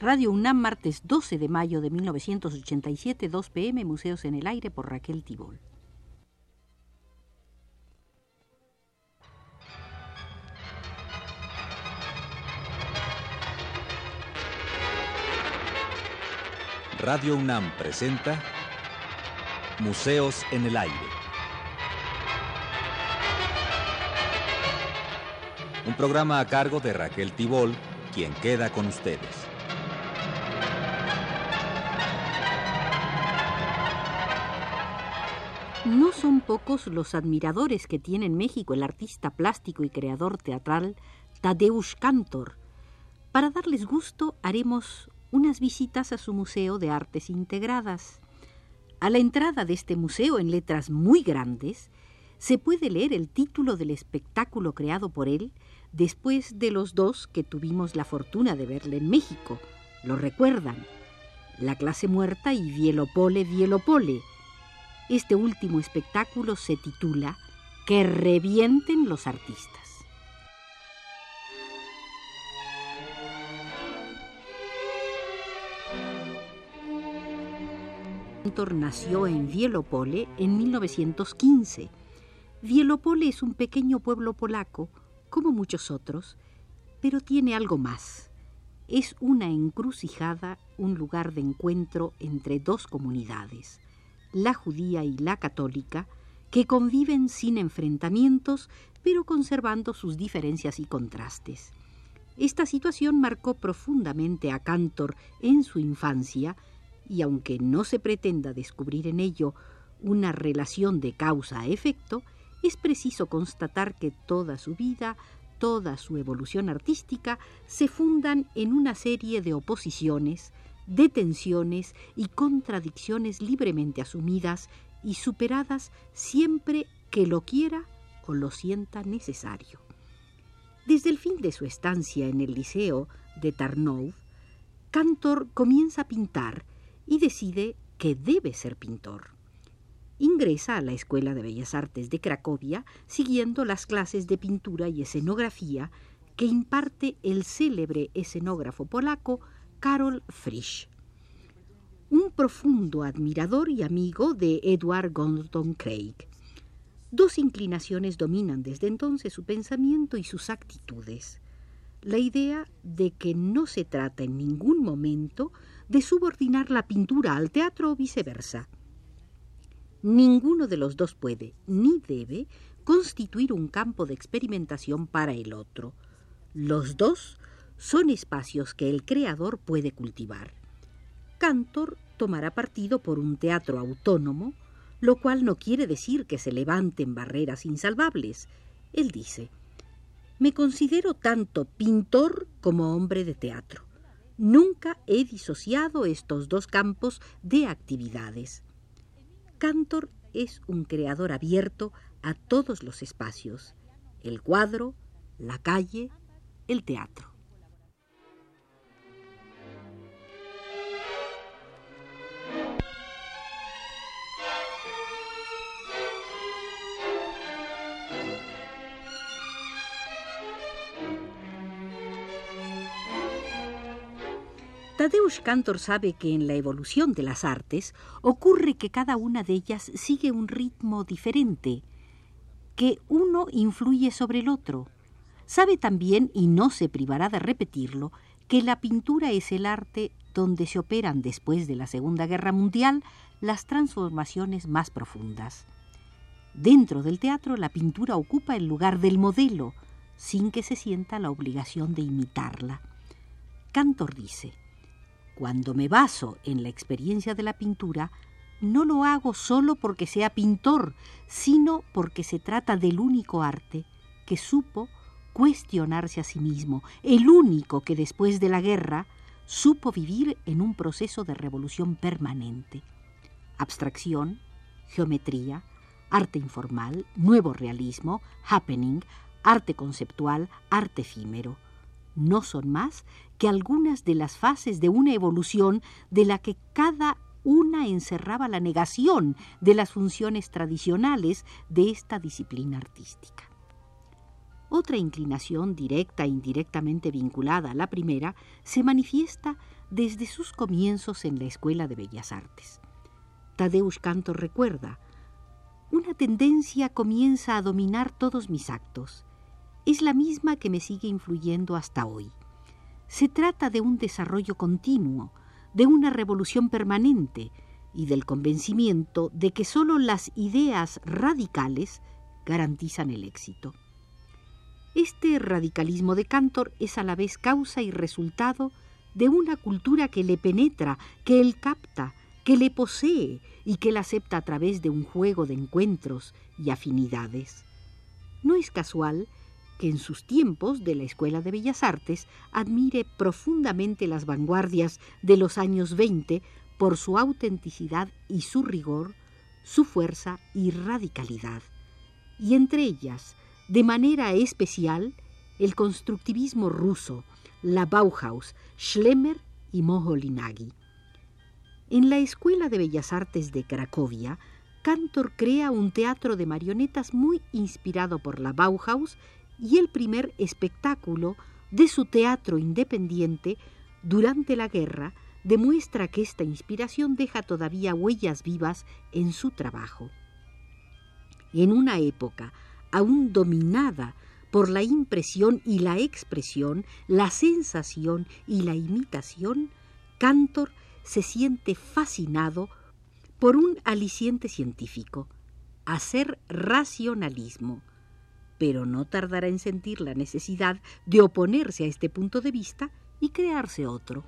Radio UNAM, martes 12 de mayo de 1987, 2 pm, Museos en el Aire por Raquel Tibol. Radio UNAM presenta Museos en el Aire. Un programa a cargo de Raquel Tibol, quien queda con ustedes. No son pocos los admiradores que tiene en México el artista plástico y creador teatral Tadeusz Kantor. Para darles gusto haremos unas visitas a su Museo de Artes Integradas. A la entrada de este museo, en letras muy grandes, se puede leer el título del espectáculo creado por él después de los dos que tuvimos la fortuna de verle en México. Lo recuerdan. La clase muerta y Vielopole, Vielopole este último espectáculo se titula Que revienten los artistas. nació en Vielopole en 1915. Vielopole es un pequeño pueblo polaco, como muchos otros, pero tiene algo más. Es una encrucijada, un lugar de encuentro entre dos comunidades la judía y la católica, que conviven sin enfrentamientos, pero conservando sus diferencias y contrastes. Esta situación marcó profundamente a Cantor en su infancia, y aunque no se pretenda descubrir en ello una relación de causa a efecto, es preciso constatar que toda su vida, toda su evolución artística, se fundan en una serie de oposiciones, de tensiones y contradicciones libremente asumidas y superadas siempre que lo quiera o lo sienta necesario. Desde el fin de su estancia en el Liceo de Tarnów, Cantor comienza a pintar y decide que debe ser pintor. Ingresa a la Escuela de Bellas Artes de Cracovia siguiendo las clases de pintura y escenografía que imparte el célebre escenógrafo polaco Karol Frisch, un profundo admirador y amigo de Edward Gordon Craig. Dos inclinaciones dominan desde entonces su pensamiento y sus actitudes. La idea de que no se trata en ningún momento de subordinar la pintura al teatro o viceversa. Ninguno de los dos puede ni debe constituir un campo de experimentación para el otro. Los dos son espacios que el creador puede cultivar. Cantor tomará partido por un teatro autónomo, lo cual no quiere decir que se levanten barreras insalvables. Él dice, me considero tanto pintor como hombre de teatro. Nunca he disociado estos dos campos de actividades. Cantor es un creador abierto a todos los espacios, el cuadro, la calle, el teatro. Tadeusz Kantor sabe que en la evolución de las artes ocurre que cada una de ellas sigue un ritmo diferente, que uno influye sobre el otro. Sabe también, y no se privará de repetirlo, que la pintura es el arte donde se operan después de la Segunda Guerra Mundial las transformaciones más profundas. Dentro del teatro la pintura ocupa el lugar del modelo, sin que se sienta la obligación de imitarla. Cantor dice, cuando me baso en la experiencia de la pintura, no lo hago solo porque sea pintor, sino porque se trata del único arte que supo cuestionarse a sí mismo, el único que después de la guerra supo vivir en un proceso de revolución permanente. Abstracción, geometría, arte informal, nuevo realismo, happening, arte conceptual, arte efímero no son más que algunas de las fases de una evolución de la que cada una encerraba la negación de las funciones tradicionales de esta disciplina artística. Otra inclinación directa e indirectamente vinculada a la primera se manifiesta desde sus comienzos en la Escuela de Bellas Artes. Tadeusz Cantor recuerda, una tendencia comienza a dominar todos mis actos. Es la misma que me sigue influyendo hasta hoy. Se trata de un desarrollo continuo, de una revolución permanente y del convencimiento de que sólo las ideas radicales garantizan el éxito. Este radicalismo de Cantor es a la vez causa y resultado de una cultura que le penetra, que él capta, que le posee y que la acepta a través de un juego de encuentros y afinidades. No es casual que en sus tiempos de la Escuela de Bellas Artes admire profundamente las vanguardias de los años 20 por su autenticidad y su rigor, su fuerza y radicalidad. Y entre ellas, de manera especial el constructivismo ruso, la Bauhaus, Schlemmer y Moholy-Nagy. En la Escuela de Bellas Artes de Cracovia, Cantor crea un teatro de marionetas muy inspirado por la Bauhaus y el primer espectáculo de su teatro independiente durante la guerra demuestra que esta inspiración deja todavía huellas vivas en su trabajo. En una época aún dominada por la impresión y la expresión, la sensación y la imitación, Cantor se siente fascinado por un aliciente científico, hacer racionalismo, pero no tardará en sentir la necesidad de oponerse a este punto de vista y crearse otro.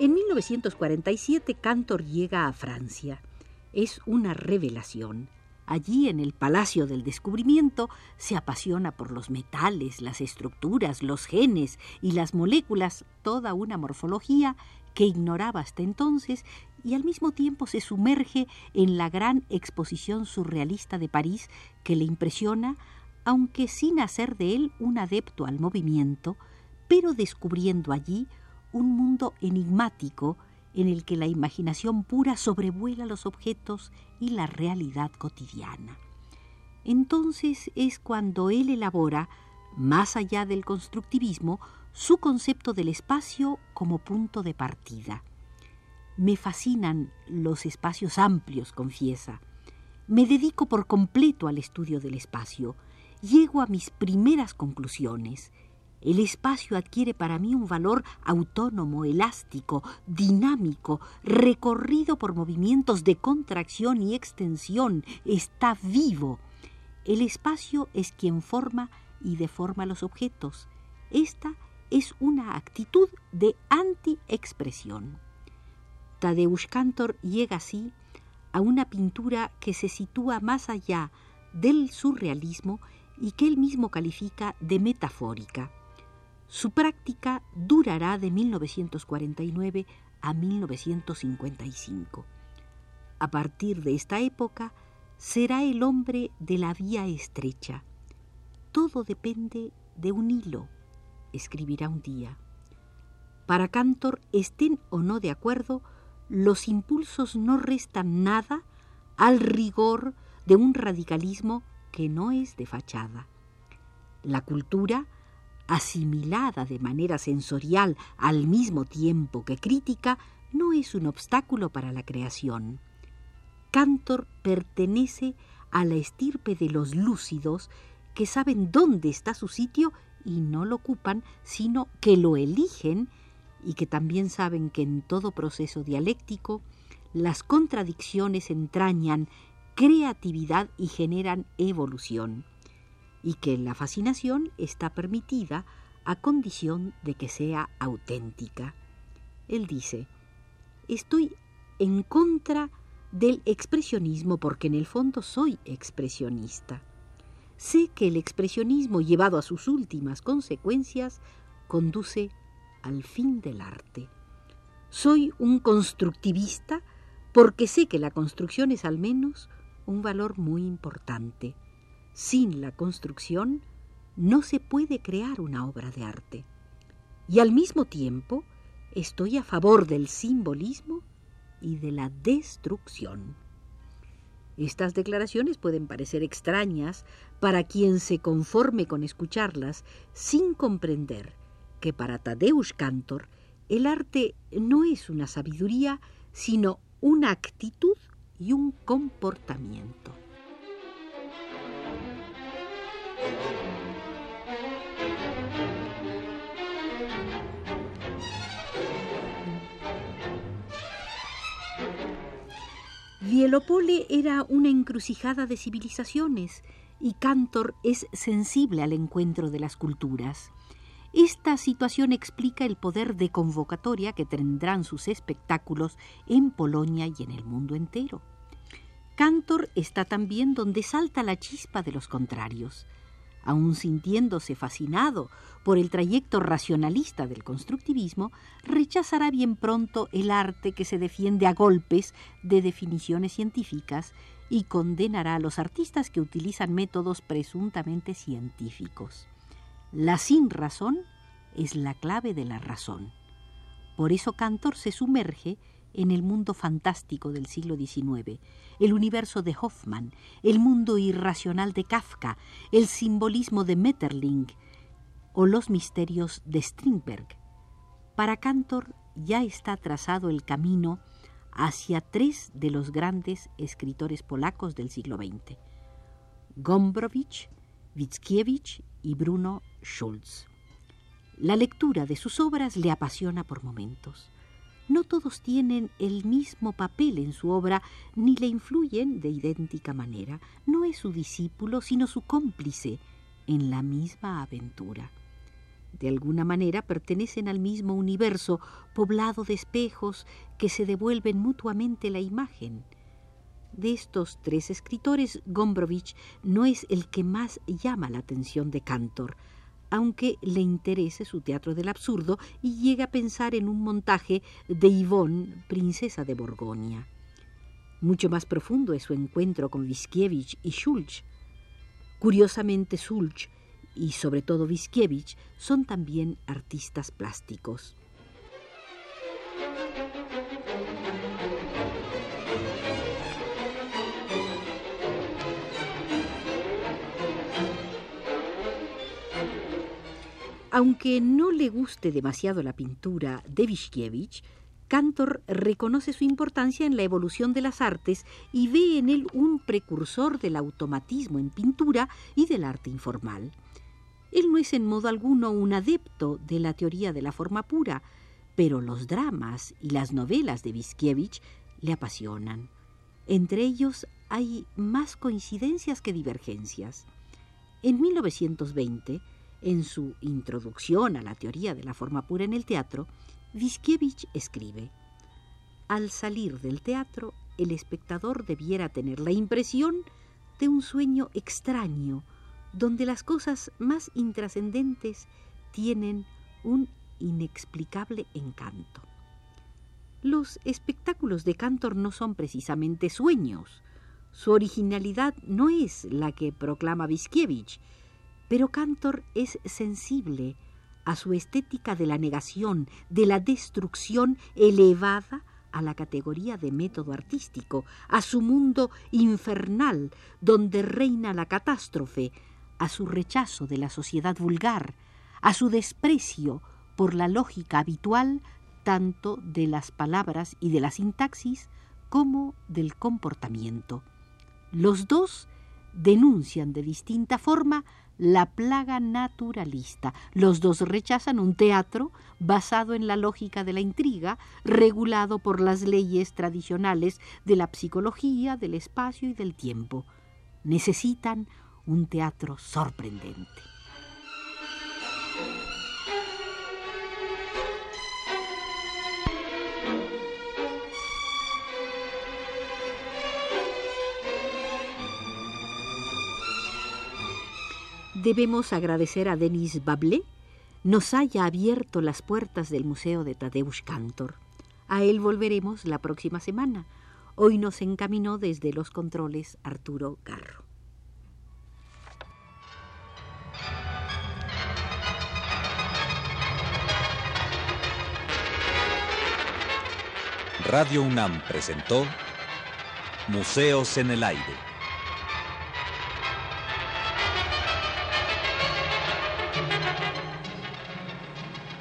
En 1947 Cantor llega a Francia. Es una revelación. Allí, en el Palacio del Descubrimiento, se apasiona por los metales, las estructuras, los genes y las moléculas, toda una morfología que ignoraba hasta entonces y al mismo tiempo se sumerge en la gran exposición surrealista de París que le impresiona, aunque sin hacer de él un adepto al movimiento, pero descubriendo allí un mundo enigmático en el que la imaginación pura sobrevuela los objetos y la realidad cotidiana. Entonces es cuando él elabora, más allá del constructivismo, su concepto del espacio como punto de partida. Me fascinan los espacios amplios, confiesa. Me dedico por completo al estudio del espacio. Llego a mis primeras conclusiones el espacio adquiere para mí un valor autónomo, elástico, dinámico, recorrido por movimientos de contracción y extensión, está vivo. El espacio es quien forma y deforma los objetos. Esta es una actitud de anti-expresión. Tadeusz Kantor llega así a una pintura que se sitúa más allá del surrealismo y que él mismo califica de metafórica. Su práctica durará de 1949 a 1955. A partir de esta época, será el hombre de la vía estrecha. Todo depende de un hilo, escribirá un día. Para Cantor, estén o no de acuerdo, los impulsos no restan nada al rigor de un radicalismo que no es de fachada. La cultura asimilada de manera sensorial al mismo tiempo que crítica, no es un obstáculo para la creación. Cantor pertenece a la estirpe de los lúcidos que saben dónde está su sitio y no lo ocupan, sino que lo eligen y que también saben que en todo proceso dialéctico las contradicciones entrañan creatividad y generan evolución y que la fascinación está permitida a condición de que sea auténtica. Él dice, estoy en contra del expresionismo porque en el fondo soy expresionista. Sé que el expresionismo llevado a sus últimas consecuencias conduce al fin del arte. Soy un constructivista porque sé que la construcción es al menos un valor muy importante. Sin la construcción no se puede crear una obra de arte. y al mismo tiempo estoy a favor del simbolismo y de la destrucción. Estas declaraciones pueden parecer extrañas para quien se conforme con escucharlas sin comprender que para Tadeusz Cantor el arte no es una sabiduría, sino una actitud y un comportamiento. Vielopole era una encrucijada de civilizaciones y Cantor es sensible al encuentro de las culturas. Esta situación explica el poder de convocatoria que tendrán sus espectáculos en Polonia y en el mundo entero. Cantor está también donde salta la chispa de los contrarios. Aun sintiéndose fascinado por el trayecto racionalista del constructivismo, rechazará bien pronto el arte que se defiende a golpes de definiciones científicas y condenará a los artistas que utilizan métodos presuntamente científicos. La sin razón es la clave de la razón. Por eso Cantor se sumerge en el mundo fantástico del siglo XIX, el universo de Hoffmann, el mundo irracional de Kafka, el simbolismo de Metterling o los misterios de Strindberg. Para Cantor ya está trazado el camino hacia tres de los grandes escritores polacos del siglo XX, Gombrowicz, Wickiewicz y Bruno Schulz. La lectura de sus obras le apasiona por momentos. No todos tienen el mismo papel en su obra ni le influyen de idéntica manera. No es su discípulo, sino su cómplice en la misma aventura. De alguna manera pertenecen al mismo universo, poblado de espejos que se devuelven mutuamente la imagen. De estos tres escritores, Gombrowicz no es el que más llama la atención de Cantor, aunque le interese su teatro del absurdo y llegue a pensar en un montaje de Yvonne, princesa de Borgoña. Mucho más profundo es su encuentro con Wiskiewicz y Schulz. Curiosamente, Schulz y sobre todo Wiskiewicz son también artistas plásticos. Aunque no le guste demasiado la pintura de Wiskiewicz, Cantor reconoce su importancia en la evolución de las artes y ve en él un precursor del automatismo en pintura y del arte informal. Él no es en modo alguno un adepto de la teoría de la forma pura, pero los dramas y las novelas de Wiskiewicz le apasionan. Entre ellos hay más coincidencias que divergencias. En 1920, en su Introducción a la teoría de la forma pura en el teatro, Wiskiewicz escribe, Al salir del teatro, el espectador debiera tener la impresión de un sueño extraño, donde las cosas más intrascendentes tienen un inexplicable encanto. Los espectáculos de Cantor no son precisamente sueños. Su originalidad no es la que proclama Wiskiewicz, pero Cantor es sensible a su estética de la negación, de la destrucción elevada a la categoría de método artístico, a su mundo infernal donde reina la catástrofe, a su rechazo de la sociedad vulgar, a su desprecio por la lógica habitual tanto de las palabras y de la sintaxis como del comportamiento. Los dos denuncian de distinta forma la plaga naturalista. Los dos rechazan un teatro basado en la lógica de la intriga, regulado por las leyes tradicionales de la psicología, del espacio y del tiempo. Necesitan un teatro sorprendente. debemos agradecer a Denis Bablé nos haya abierto las puertas del Museo de Tadeusz Kantor. A él volveremos la próxima semana. Hoy nos encaminó desde los controles Arturo Garro. Radio UNAM presentó Museos en el Aire.